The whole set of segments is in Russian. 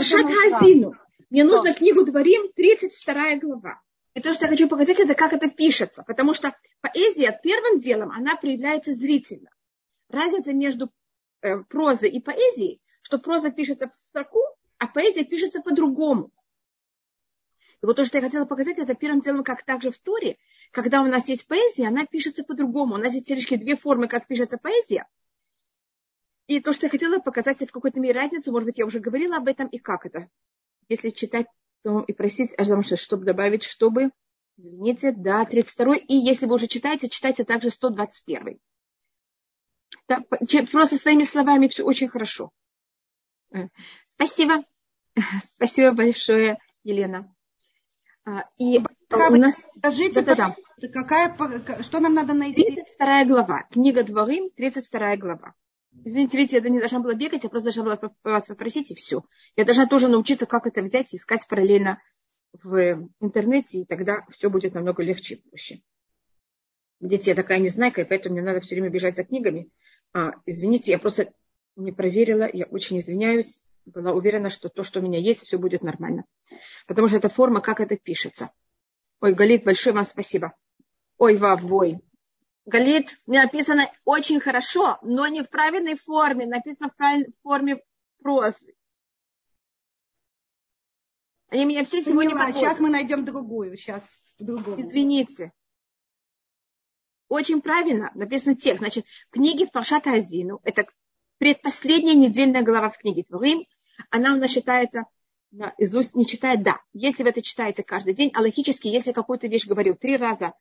Пашат Хазину. Мне нужно книгу Дворим, 32 глава. И то, что я хочу показать, это как это пишется. Потому что поэзия первым делом, она проявляется зрительно. Разница между э, прозой и поэзией, что проза пишется в строку, а поэзия пишется по-другому. И вот то, что я хотела показать, это первым делом, как также в Торе, когда у нас есть поэзия, она пишется по-другому. У нас есть лишь две формы, как пишется поэзия. И то, что я хотела показать, в какой-то мере разницу, может быть, я уже говорила об этом, и как это. Если читать, то и просить, аж чтобы добавить, чтобы, извините, да, 32 и если вы уже читаете, читайте также 121. Да, просто своими словами все очень хорошо. Э, спасибо. Спасибо большое, Елена. А, и у нас... Скажите, да, да, да. Какая, что нам надо найти? 32 глава. Книга Дворим, 32 глава. Извините, видите, я не должна была бегать, я просто должна была вас попросить, и все. Я должна тоже научиться, как это взять и искать параллельно в интернете, и тогда все будет намного легче и проще. Видите, я такая незнайка, и поэтому мне надо все время бежать за книгами. А, извините, я просто не проверила, я очень извиняюсь была уверена, что то, что у меня есть, все будет нормально. Потому что это форма, как это пишется. Ой, Галит, большое вам спасибо. Ой, вавой. Галит, написано очень хорошо, но не в правильной форме. Написано в, правильной, форме прозы. Они меня все сегодня Поняла, Сейчас мы найдем другую. Сейчас другую. Извините. Очень правильно написан текст. Значит, в книге Паршат Азину, это предпоследняя недельная глава в книге Творим, она у нас считается наизусть, не читает, да. Если вы это читаете каждый день, а логически, если какую-то вещь говорю три раза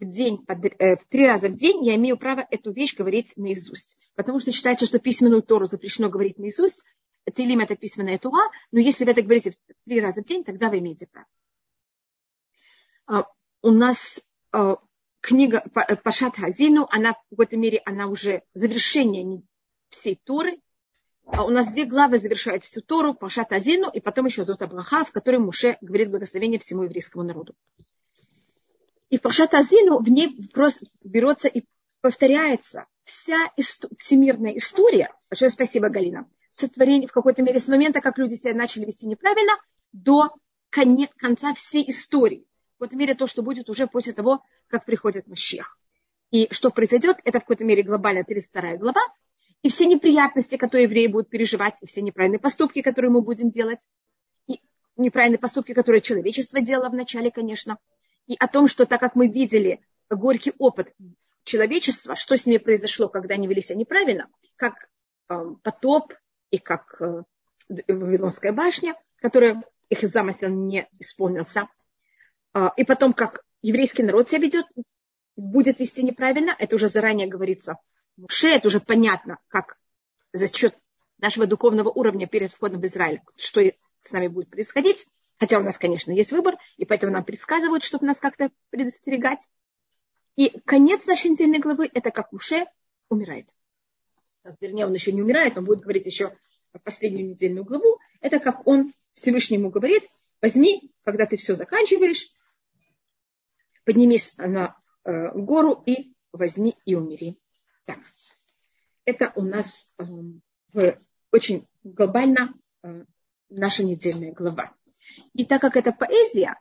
в день, э, три раза в день, я имею право эту вещь говорить наизусть. Потому что считается, что письменную Тору запрещено говорить наизусть, Тилим это письменная Тура, но если вы это говорите три раза в день, тогда вы имеете право. А, у нас а, книга Пашат Хазину, она в какой-то мере, она уже завершение всей Торы. А у нас две главы завершают всю Тору, Пашат Азину, и потом еще Зот Абраха, в которой Муше говорит благословение всему еврейскому народу. И в Пашат Азину в ней просто берется и повторяется вся исто- всемирная история. Большое спасибо, Галина. Сотворение в какой-то мере с момента, как люди себя начали вести неправильно, до конец, конца всей истории. В какой-то мере то, что будет уже после того, как приходит Машех. И что произойдет, это в какой-то мере глобально 32 глава, и все неприятности, которые евреи будут переживать, и все неправильные поступки, которые мы будем делать, и неправильные поступки, которые человечество делало вначале, конечно, и о том, что так как мы видели горький опыт человечества, что с ними произошло, когда они вели себя неправильно, как э, потоп и как э, Вавилонская башня, которая их замысел не исполнился, э, и потом, как еврейский народ себя ведет, будет вести неправильно, это уже заранее говорится Муше, это уже понятно, как за счет нашего духовного уровня перед входом в Израиль, что с нами будет происходить. Хотя у нас, конечно, есть выбор, и поэтому нам предсказывают, чтобы нас как-то предостерегать. И конец нашей недельной главы – это как Муше умирает. Вернее, он еще не умирает, он будет говорить еще последнюю недельную главу. Это как он Всевышнему говорит, возьми, когда ты все заканчиваешь, поднимись на э, гору и возьми и умери. Так. Это у нас э, очень глобально э, наша недельная глава. И так как это поэзия,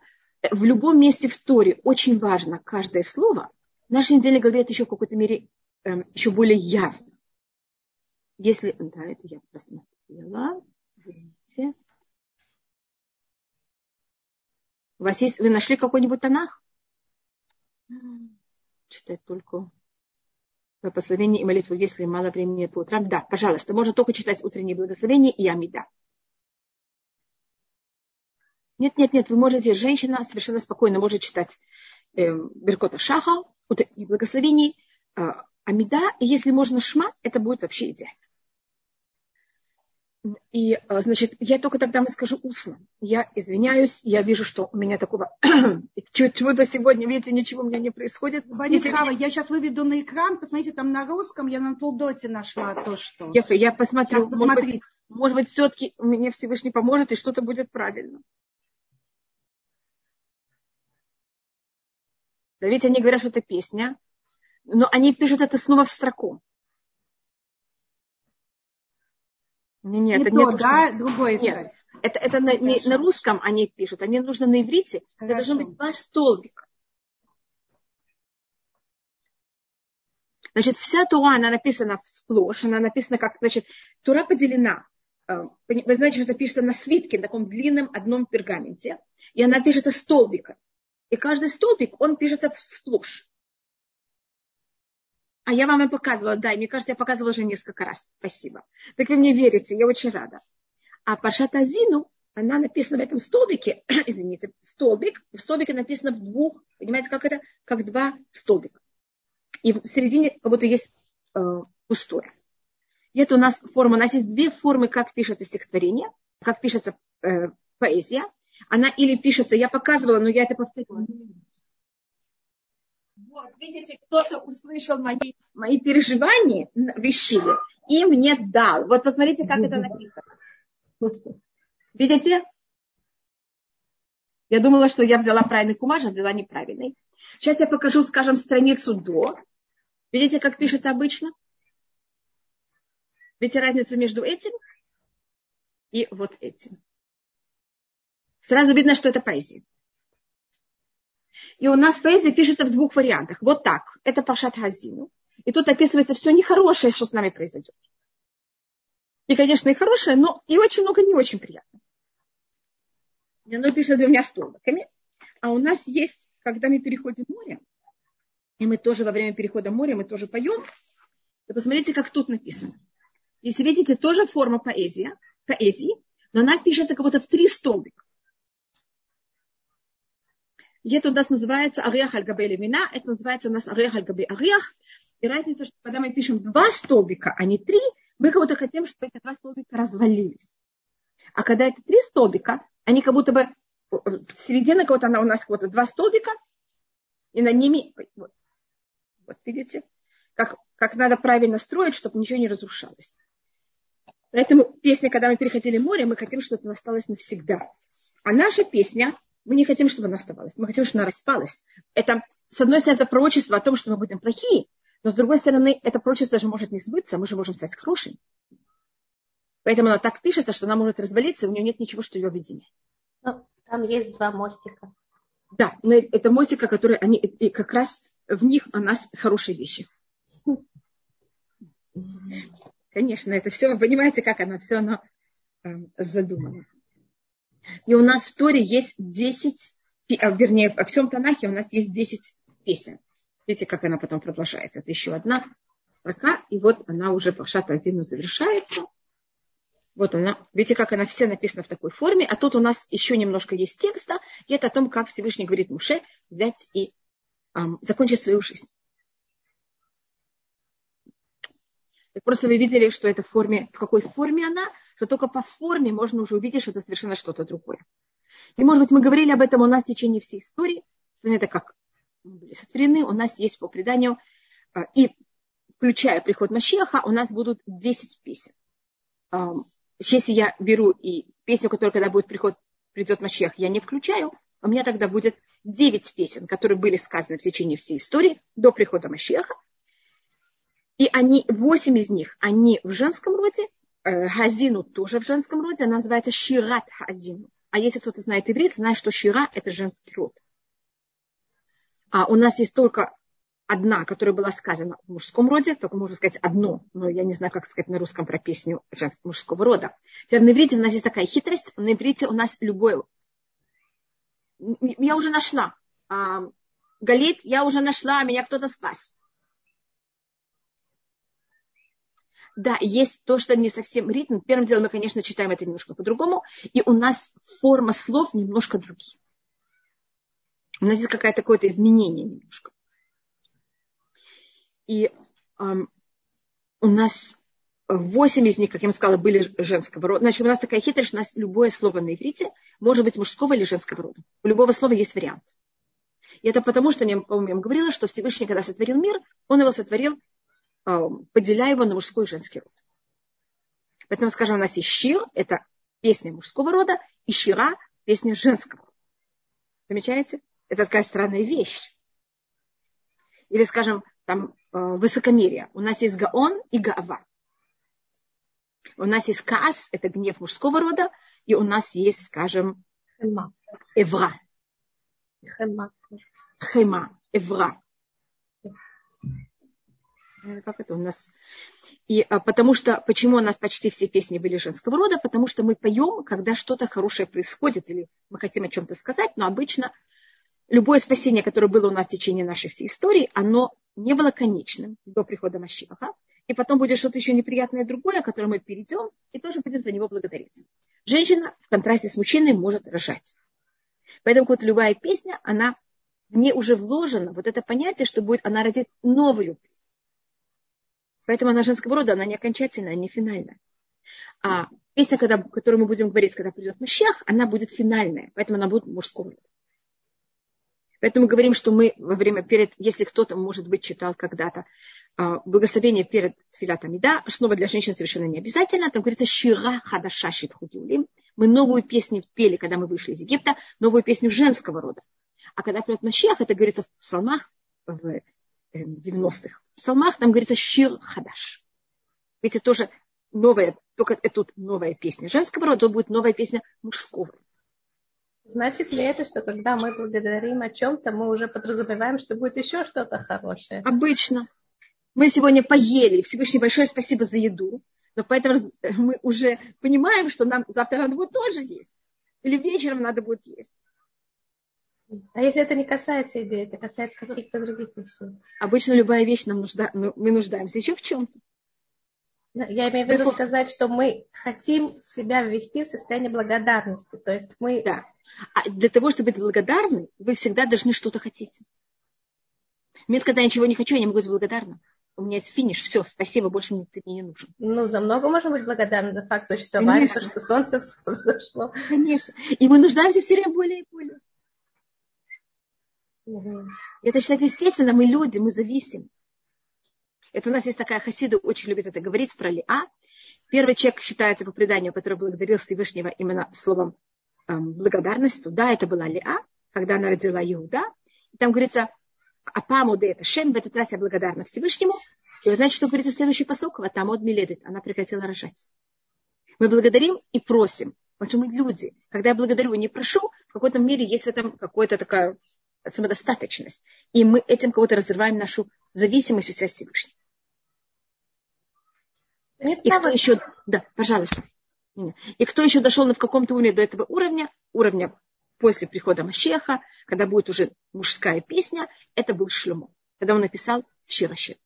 в любом месте в Торе очень важно каждое слово, недельной главе это еще в какой-то мере э, еще более явно. Если, да, это я посмотрела, видите. У вас есть, вы нашли какой-нибудь тонах? Читать только благословение и молитву, если мало времени по утрам. Да, пожалуйста, можно только читать утренние благословения и амида. Нет, нет, нет, вы можете, женщина совершенно спокойно может читать э, Беркота Шаха и благословений, э, амида, и если можно шма, это будет вообще идеально. И, э, значит, я только тогда вам скажу устно. Я извиняюсь, я вижу, что у меня такого чего-то сегодня, видите, ничего у меня не происходит. Банихава, я сейчас выведу на экран, посмотрите, там на русском я на Толдоте нашла то, что... Я, я посмотрю, может быть, может быть, все-таки мне Всевышний поможет, и что-то будет правильно. Да ведь они говорят, что это песня, но они пишут это снова в строку. Не, нет, не это то, не да, другое Нет. Это, это на, не, на русском они пишут, мне нужно на иврите. Это должно быть два столбика. Значит, вся Тура, она написана сплошь, она написана как, значит, Тура поделена. Э, вы знаете, что это пишется на свитке, на таком длинном одном пергаменте. И она пишется столбика. И каждый столбик, он пишется сплошь. А я вам и показывала, да, и мне кажется, я показывала уже несколько раз. Спасибо. Так вы мне верите, я очень рада. А Пашат Азину, она написана в этом столбике, извините, столбик, в столбике написано в двух, понимаете, как это? Как два столбика. И в середине как будто есть э, пустое. И это у нас форма, у нас есть две формы, как пишется стихотворение, как пишется э, поэзия. Она или пишется, я показывала, но я это повторила. Вот, видите, кто-то услышал мои, мои переживания в и мне дал. Вот посмотрите, как это написано. Видите? Я думала, что я взяла правильный кумаж, а взяла неправильный. Сейчас я покажу, скажем, страницу до. Видите, как пишется обычно? Видите разницу между этим и вот этим. Сразу видно, что это поэзия. И у нас поэзия пишется в двух вариантах. Вот так. Это Пашат Хазину. И тут описывается все нехорошее, что с нами произойдет. И, конечно, и хорошее, но и очень много не очень приятно. И оно пишется двумя столбиками. А у нас есть, когда мы переходим море, и мы тоже во время перехода моря, мы тоже поем, и посмотрите, как тут написано. Если видите, тоже форма поэзия, поэзии, но она пишется как будто в три столбика. И это у нас называется ариах аль габе лемина, это называется у нас ариах аль габе ариах. И разница, что когда мы пишем два столбика, а не три, мы как будто хотим, чтобы эти два столбика развалились. А когда это три столбика, они как будто бы середина кого-то она у нас вот два столбика, и на ними, вот, вот видите, как, как надо правильно строить, чтобы ничего не разрушалось. Поэтому песня, когда мы переходили море, мы хотим, чтобы она осталась навсегда. А наша песня, мы не хотим, чтобы она оставалась. Мы хотим, чтобы она распалась. Это, с одной стороны, это пророчество о том, что мы будем плохие, но с другой стороны, это пророчество даже может не сбыться, мы же можем стать хорошими. Поэтому она так пишется, что она может развалиться, и у нее нет ничего, что ее объединяет. Ну, там есть два мостика. Да, но это мостика, которые они, и как раз в них у нас хорошие вещи. Конечно, это все, вы понимаете, как оно все оно э, задумано. И у нас в Торе есть 10, а, вернее, во всем Танахе у нас есть 10 песен. Видите, как она потом продолжается. Это еще одна строка, и вот она уже по Шатазину завершается. Вот она, видите, как она вся написана в такой форме, а тут у нас еще немножко есть текста, и это о том, как Всевышний говорит Муше взять и эм, закончить свою жизнь. Просто вы видели, что это в форме, в какой форме она, что только по форме можно уже увидеть, что это совершенно что-то другое. И, может быть, мы говорили об этом у нас в течение всей истории. Это как были сотворены, у нас есть по преданию, а, и включая приход Машеха, у нас будут 10 песен. Если я беру и песню, которая когда будет приход, придет Машех, я не включаю, у меня тогда будет 9 песен, которые были сказаны в течение всей истории до прихода Машеха, и они, восемь из них, они в женском роде, Хазину тоже в женском роде, она называется Шират Хазину. А если кто-то знает иврит, знает, что Шира – это женский род. А у нас есть только одна, которая была сказана в мужском роде, только можно сказать одно, но я не знаю, как сказать на русском про песню женского мужского рода. Теперь на иврите у нас есть такая хитрость, на иврите у нас любое... Я уже нашла. А, Галит, я уже нашла, меня кто-то спас. Да, есть то, что не совсем ритм. Первым делом мы, конечно, читаем это немножко по-другому, и у нас форма слов немножко другие. У нас есть какое-то какое-то изменение немножко. И эм, у нас восемь из них, как я вам сказала, были женского рода. Значит, у нас такая хитрость, у нас любое слово на иврите может быть мужского или женского рода. У любого слова есть вариант. И это потому, что я, по-моему, говорила, что Всевышний, когда сотворил мир, он его сотворил поделяя его на мужской и женский род. Поэтому, скажем, у нас есть щир, это песня мужского рода, и щира – песня женского рода. Замечаете? Это такая странная вещь. Или, скажем, там э, высокомерие. У нас есть гаон и гаава. У нас есть каас, это гнев мужского рода, и у нас есть, скажем, Хема. Эвра. Хема. Хема. Эвра. Э, Как это у нас? И а, потому что, почему у нас почти все песни были женского рода? Потому что мы поем, когда что-то хорошее происходит, или мы хотим о чем-то сказать, но обычно любое спасение, которое было у нас в течение нашей всей истории, оно не было конечным до прихода Машиаха. И потом будет что-то еще неприятное другое, которое мы перейдем, и тоже будем за него благодарить. Женщина в контрасте с мужчиной может рожать. Поэтому вот любая песня, она в ней уже вложено вот это понятие, что будет, она родит новую песню. Поэтому она женского рода, она не окончательная, не финальная. А песня, когда, которую мы будем говорить, когда придет Мащах, она будет финальная, поэтому она будет мужского рода. Поэтому мы говорим, что мы во время перед, если кто-то, может быть, читал когда-то а, благословение перед Тфилатом Ида, снова для женщин совершенно не обязательно, там говорится «Шира хадаша шитхудюлим». Мы новую песню пели, когда мы вышли из Египта, новую песню женского рода. А когда придет Машех, это говорится в псалмах, в 90-х. В псалмах там говорится «Шир хадаш». Видите, тоже новая, только это тут новая песня женского рода, то будет новая песня мужского. Значит ли это, что когда мы благодарим о чем-то, мы уже подразумеваем, что будет еще что-то хорошее? Обычно. Мы сегодня поели, Всевышний большое спасибо за еду, но поэтому мы уже понимаем, что нам завтра надо будет тоже есть. Или вечером надо будет есть. А если это не касается еды, это касается каких-то других вещей? Обычно любая вещь нам нужда, ну, мы нуждаемся еще в чем-то. Я имею в виду сказать, что мы хотим себя ввести в состояние благодарности. То есть мы... Да. А для того, чтобы быть благодарны, вы всегда должны что-то хотеть. Мне, когда я ничего не хочу, я не могу быть благодарна. У меня есть финиш, все, спасибо, больше мне ты мне не нужен. Ну, за много можно быть благодарны за факт существования, то, что солнце взошло. Конечно. И мы нуждаемся все время более и более. Угу. Это считать естественно, мы люди, мы зависим. Это у нас есть такая хасида, очень любит это говорить про Лиа. Первый человек считается по преданию, который благодарил Всевышнего именно словом эм, благодарность. Да, это была Лиа, когда она родила Иуда. И там говорится, Апамуде это Шем, в этот раз я благодарна Всевышнему. И вы знаете, что говорится следующий посок? Ватамод Миледет. Она прекратила рожать. Мы благодарим и просим. Потому что мы люди. Когда я благодарю и не прошу, в какой-то мере есть в этом какая-то такая самодостаточность. И мы этим кого-то разрываем нашу зависимость и связь с Всевышним. И кто еще... Да, пожалуйста. И кто еще дошел на в каком-то уровне до этого уровня, уровня после прихода Машеха, когда будет уже мужская песня, это был Шлемо, когда он написал Ширашир.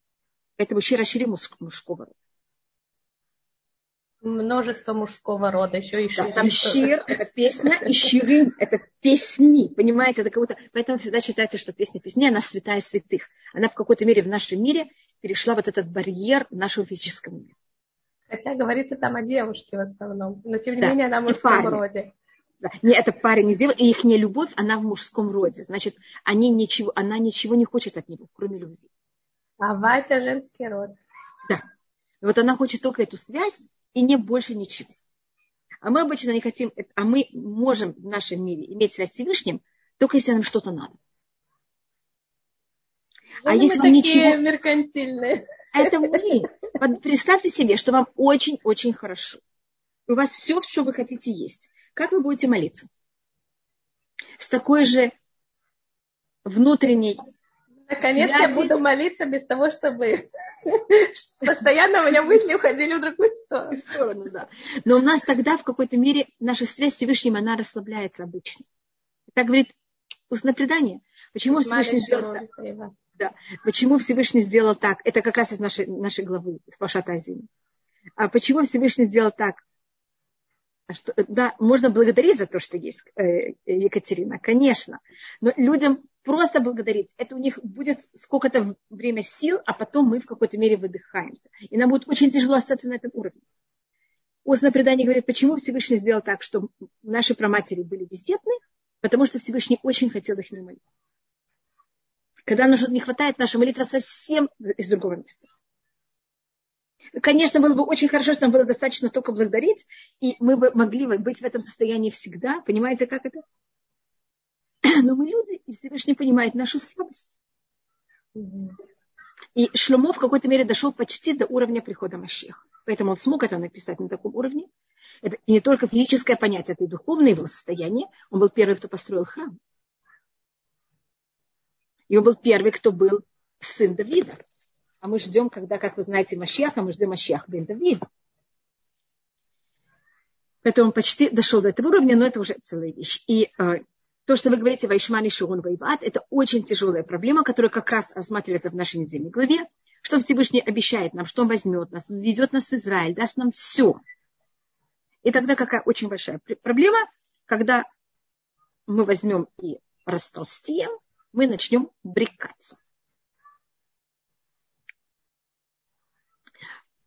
Это был Ширашири мужского рода. Множество мужского рода, еще и да, Там Шир – это песня, и Ширим – это песни, понимаете, это как будто... Поэтому всегда считается, что песня песни, она святая святых. Она в какой-то мере в нашем мире перешла вот этот барьер нашего физического мира. Хотя говорится там о девушке в основном, но тем не да, менее она в мужском роде. Да. Не, это парень и девушка, и их не любовь, она в мужском роде. Значит, они ничего, она ничего не хочет от него, кроме любви. Ава – это женский род. Да. Вот она хочет только эту связь, и не больше ничего. А мы обычно не хотим, а мы можем в нашем мире иметь связь с Всевышним, только если нам что-то надо. Ну, а если вам ничего... меркантильные. Это мы. Представьте себе, что вам очень-очень хорошо. У вас все, что вы хотите есть. Как вы будете молиться? С такой же внутренней Наконец связи. я буду молиться без того, чтобы постоянно у меня мысли уходили в другую сторону. сторону да. Но у нас тогда в какой-то мере наша связь с Всевышним, она расслабляется обычно. Так говорит устное предание. Почему Всевышний сделал так? Да. Почему Всевышний сделал так? Это как раз из нашей, нашей главы, из Пашата Азини. А почему Всевышний сделал так? Что, да, можно благодарить за то, что есть э, Екатерина, конечно. Но людям просто благодарить. Это у них будет сколько-то время сил, а потом мы в какой-то мере выдыхаемся. И нам будет очень тяжело остаться на этом уровне. Устное предание говорит, почему Всевышний сделал так, что наши праматери были бездетны, потому что Всевышний очень хотел их молить. Когда нам что-то не хватает, наша молитва совсем из другого места. Конечно, было бы очень хорошо, что нам было достаточно только благодарить, и мы бы могли быть в этом состоянии всегда. Понимаете, как это? Но мы люди, и Всевышний понимает нашу слабость. И Шломо в какой-то мере дошел почти до уровня прихода Машеха. Поэтому он смог это написать на таком уровне. Это не только физическое понятие, это и духовное его состояние. Он был первый, кто построил храм. И он был первый, кто был сын Давида. А мы ждем, когда, как вы знаете, Машьяха, мы ждем Машьях бен Давида. Поэтому он почти дошел до этого уровня, но это уже целая вещь. И э, то, что вы говорите Вайшмани Шурун Вайват, это очень тяжелая проблема, которая как раз рассматривается в нашей недельной главе, что Всевышний обещает нам, что он возьмет нас, ведет нас в Израиль, даст нам все. И тогда какая очень большая проблема, когда мы возьмем и растолстеем, мы начнем брекаться.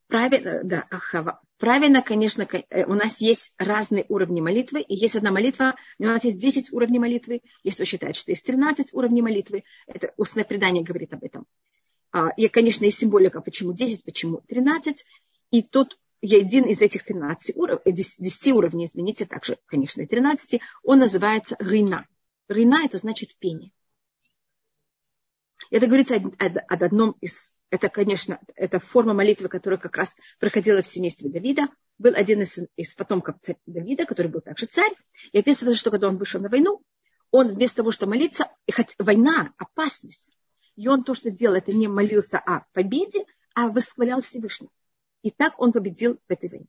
Правильно, да, Ахава. Правильно, конечно, э, у нас есть разные уровни молитвы, и есть одна молитва, у нас есть 10 уровней молитвы, кто считает, что есть 13 уровней молитвы, это устное предание говорит об этом. А, и, конечно, есть символика, почему 10, почему 13, и тот один из этих 13 уровней, 10 уровней, извините, также, конечно, и 13, он называется рина. Рина – это значит пение. Это говорится об одном из это, конечно, это форма молитвы, которая как раз проходила в семействе Давида. Был один из, из потомков царя Давида, который был также царь. И описывается, что когда он вышел на войну, он вместо того, что молиться, и хоть война, опасность, и он то, что делал, это не молился о победе, а восхвалял Всевышнего. И так он победил в этой войне.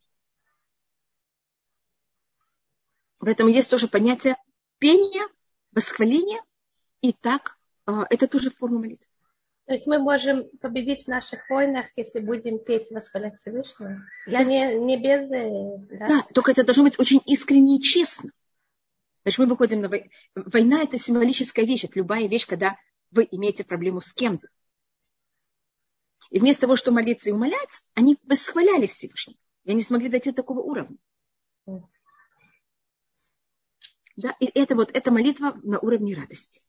В этом есть тоже понятие пения, восхваления, и так а, это тоже форма молитвы. То есть мы можем победить в наших войнах, если будем петь восхвалять Всевышнего. Я не, не без... Э, да? да, только это должно быть очень искренне и честно. Значит, мы выходим на войну. Война – это символическая вещь. Это любая вещь, когда вы имеете проблему с кем-то. И вместо того, чтобы молиться и умолять, они восхваляли Всевышнего. И они смогли дойти до такого уровня. Да, и это вот, эта молитва на уровне радости.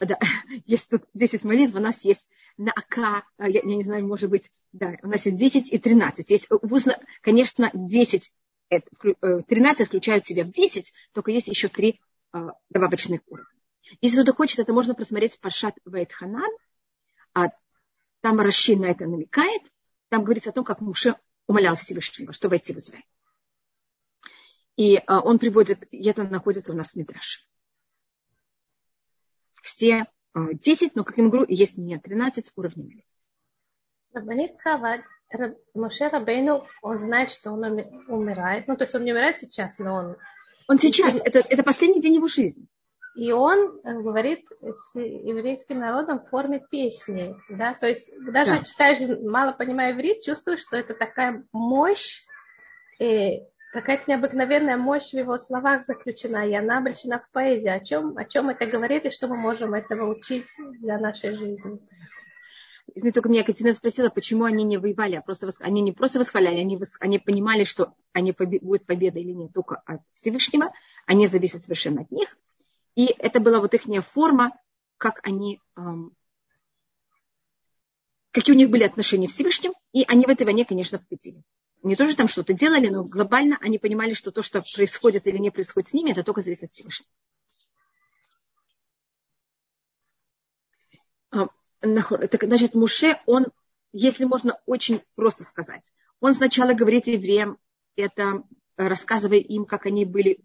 Да, есть тут 10 молитв, у нас есть на АК, я, я не знаю, может быть, да, у нас есть 10 и 13. Есть, конечно, 10, 13 э, включают себя в 10, только есть еще три э, добавочных уровня. Если кто-то хочет, это можно просмотреть Паршат Вайтханан, а там Раши на это намекает, там говорится о том, как Муше умолял Всевышнего, что войти в Израиль. И он приводит, и это находится у нас в Мидраше все 10, а, но, как говорю, есть не 13 уровней Моше Рабейну, он знает, что он умирает. Ну, то есть он не умирает сейчас, но он... Он сейчас, это, это последний день его жизни. И он э, говорит с еврейским народом в форме песни. Да? То есть даже да. читаешь, мало понимая иврит, чувствуешь, что это такая мощь, и какая-то необыкновенная мощь в его словах заключена, и она обречена в поэзии. О чем, о чем это говорит и что мы можем этого учить для нашей жизни? Извини, только меня Катерина спросила, почему они не воевали, а просто они не просто восхваляли, они, вос... они понимали, что они побе... будет победа или нет только от Всевышнего, они зависят совершенно от них. И это была вот их форма, как они, эм... какие у них были отношения с Всевышним, и они в этой войне, конечно, победили не тоже там что-то делали, но глобально они понимали, что то, что происходит или не происходит с ними, это только зависит от Всевышнего. А, так, значит, Муше, он, если можно очень просто сказать, он сначала говорит евреям, это рассказывая им, как они были,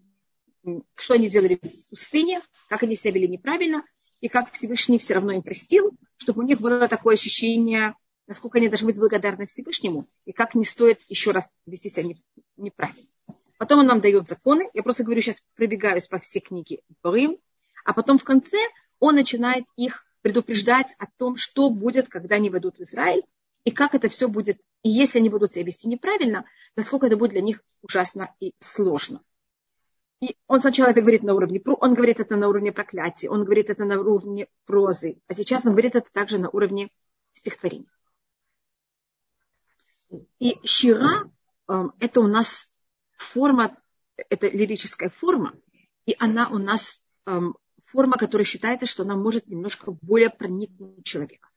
что они делали в пустыне, как они себя вели неправильно, и как Всевышний все равно им простил, чтобы у них было такое ощущение насколько они должны быть благодарны Всевышнему, и как не стоит еще раз вести себя неправильно. Потом он нам дает законы. Я просто говорю, сейчас пробегаюсь по всей книге Барим. А потом в конце он начинает их предупреждать о том, что будет, когда они войдут в Израиль, и как это все будет, и если они будут себя вести неправильно, насколько это будет для них ужасно и сложно. И он сначала это говорит на уровне, он говорит это на уровне проклятия, он говорит это на уровне прозы, а сейчас он говорит это также на уровне стихотворения. И щира эм, это у нас форма, это лирическая форма, и она у нас эм, форма, которая считается, что она может немножко более проникнуть человека.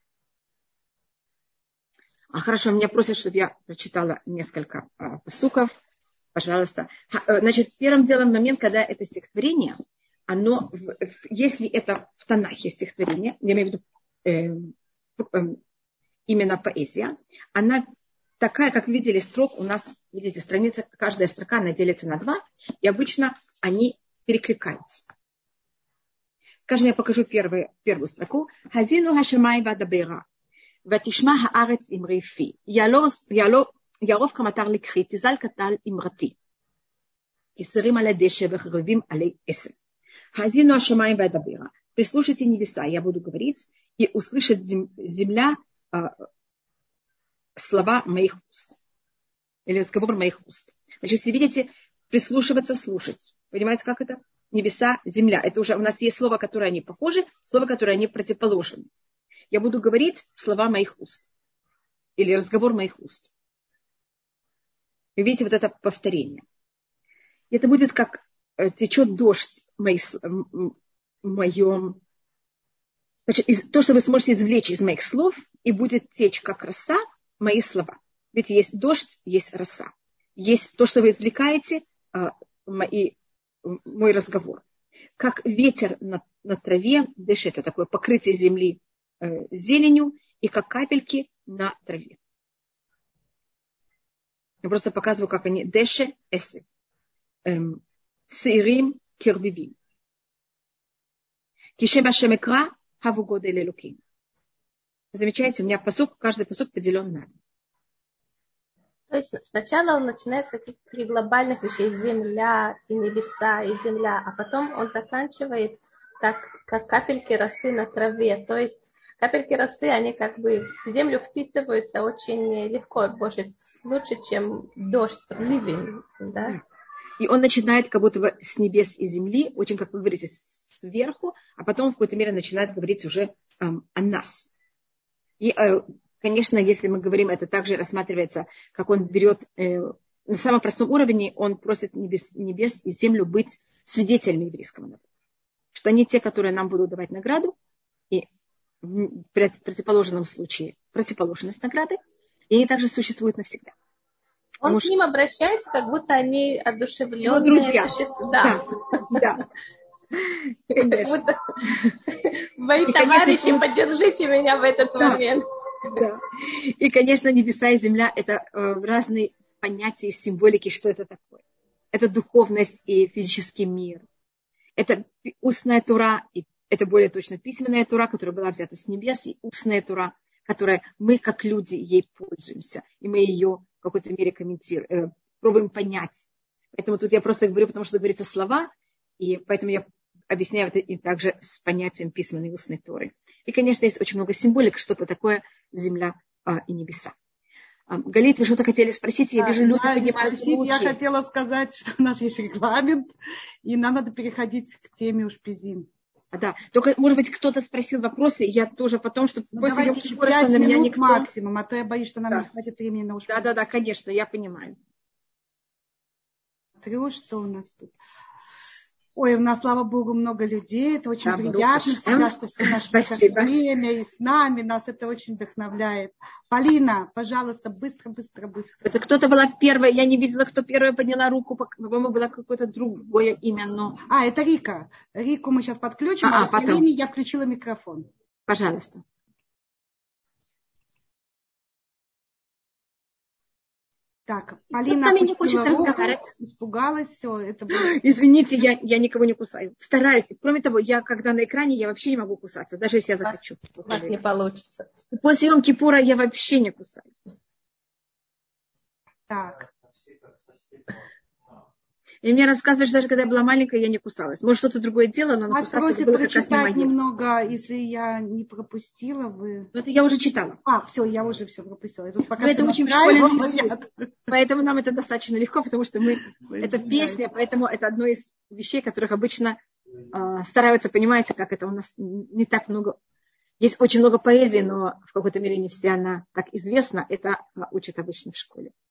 А хорошо, меня просят, чтобы я прочитала несколько а, посуков. Пожалуйста. Э, значит, первым делом момент, когда это стихотворение, оно, если это в Танахе стихотворение, я имею в виду э, э, именно поэзия, она такая, как видели, строк у нас, видите, страница, каждая строка, она делится на два, и обычно они перекликаются. Скажем, я покажу первую, первую строку. Хазину хашамай вадабера. ותשמע הארץ אמרי פי, יערוב כמטר לקחי, תזל קטל אמרתי. כסרים על הדשא וחרבים עלי עשב. האזינו השמיים ואדברה. Прислушайте небеса, я буду говорить, и услышит земля слова моих уст. Или разговор моих уст. Значит, если видите, прислушиваться, слушать. Понимаете, как это? Небеса, земля. Это уже у нас есть слово, которое они похожи, слово, которое они противоположны. Я буду говорить слова моих уст. Или разговор моих уст. Вы видите вот это повторение. Это будет как э, течет дождь в моем... Значит, то, что вы сможете извлечь из моих слов, и будет течь как роса мои слова. Ведь есть дождь, есть роса. Есть то, что вы извлекаете, а, мои, мой разговор. Как ветер на, на траве, дышит, это такое покрытие земли э, зеленью, и как капельки на траве. Я просто показываю, как они деше эсе. Сирим кирвивим. Кишеба шемекра хавугода элелуким. Замечаете, у меня посук, каждый посук поделен на. То есть сначала он начинает с каких-то глобальных вещей, земля и небеса, и земля, а потом он заканчивает так, как капельки росы на траве. То есть капельки росы, они как бы в землю впитываются очень легко, больше, лучше, чем дождь, ливень. Да? И он начинает как будто бы с небес и земли, очень, как вы говорите, сверху, а потом в какой-то мере начинает говорить уже эм, о нас. И э, Конечно, если мы говорим, это также рассматривается, как он берет э, на самом простом уровне, он просит небес, небес и землю быть свидетелями еврейского народа. Что они те, которые нам будут давать награду, и в противоположном случае противоположность награды, и они также существуют навсегда. Он Потому к ним обращается, как будто они одушевленные ну, друзья. существа. Да, да. Конечно. Мои товарищи, поддержите меня в этот момент. Да. И, конечно, небеса и земля – это э, разные понятия символики, что это такое. Это духовность и физический мир. Это устная тура, и это более точно письменная тура, которая была взята с небес, и устная тура, которая мы, как люди, ей пользуемся. И мы ее в какой-то мере комментируем, э, пробуем понять. Поэтому тут я просто говорю, потому что говорится слова, и поэтому я объясняю это и также с понятием письменной и устной торы. И, конечно, есть очень много символик, что-то такое земля а, и небеса. А, Галит, вы что-то хотели спросить? Я вижу, люди да, поднимают руки. Я хотела сказать, что у нас есть регламент, и нам надо переходить к теме уж пизин. А, да, только, может быть, кто-то спросил вопросы, я тоже потом, чтобы ну, после Йом Кипура, на меня никто... максимум, а то я боюсь, что нам да. не хватит времени на уж. Да, да, да, конечно, я понимаю. Смотрю, что у нас тут. Ой, у нас, слава Богу, много людей. Это очень да, приятно всегда, что все нашли время и с нами. Нас это очень вдохновляет. Полина, пожалуйста, быстро, быстро, быстро. Это кто-то была первая. Я не видела, кто первая подняла руку. По-моему, было какое-то другое имя. Но... А, это Рика. Рику мы сейчас подключим. А, а, а Полине я включила микрофон. Пожалуйста. Так, Полина Кто не хочет разговаривать. Испугалась, все. Это было... Извините, я, я никого не кусаю. Стараюсь. Кроме того, я когда на экране, я вообще не могу кусаться, даже если я захочу. У вас не получится. После съемки Кипура я вообще не кусаюсь. Так. И мне рассказываешь, даже когда я была маленькая, я не кусалась. Может, что-то другое делала, но Вас просят было прочитать немного, если я не пропустила, вы... Ну, это я уже читала. А, все, я уже все пропустила. Я пока это учим в школе. Поэтому нам это достаточно легко, потому что мы... Это песня, поэтому это одно из вещей, которых обычно э, стараются, понимаете, как это у нас не так много... Есть очень много поэзии, но в какой-то мере не вся она так известна. Это учат обычно в школе.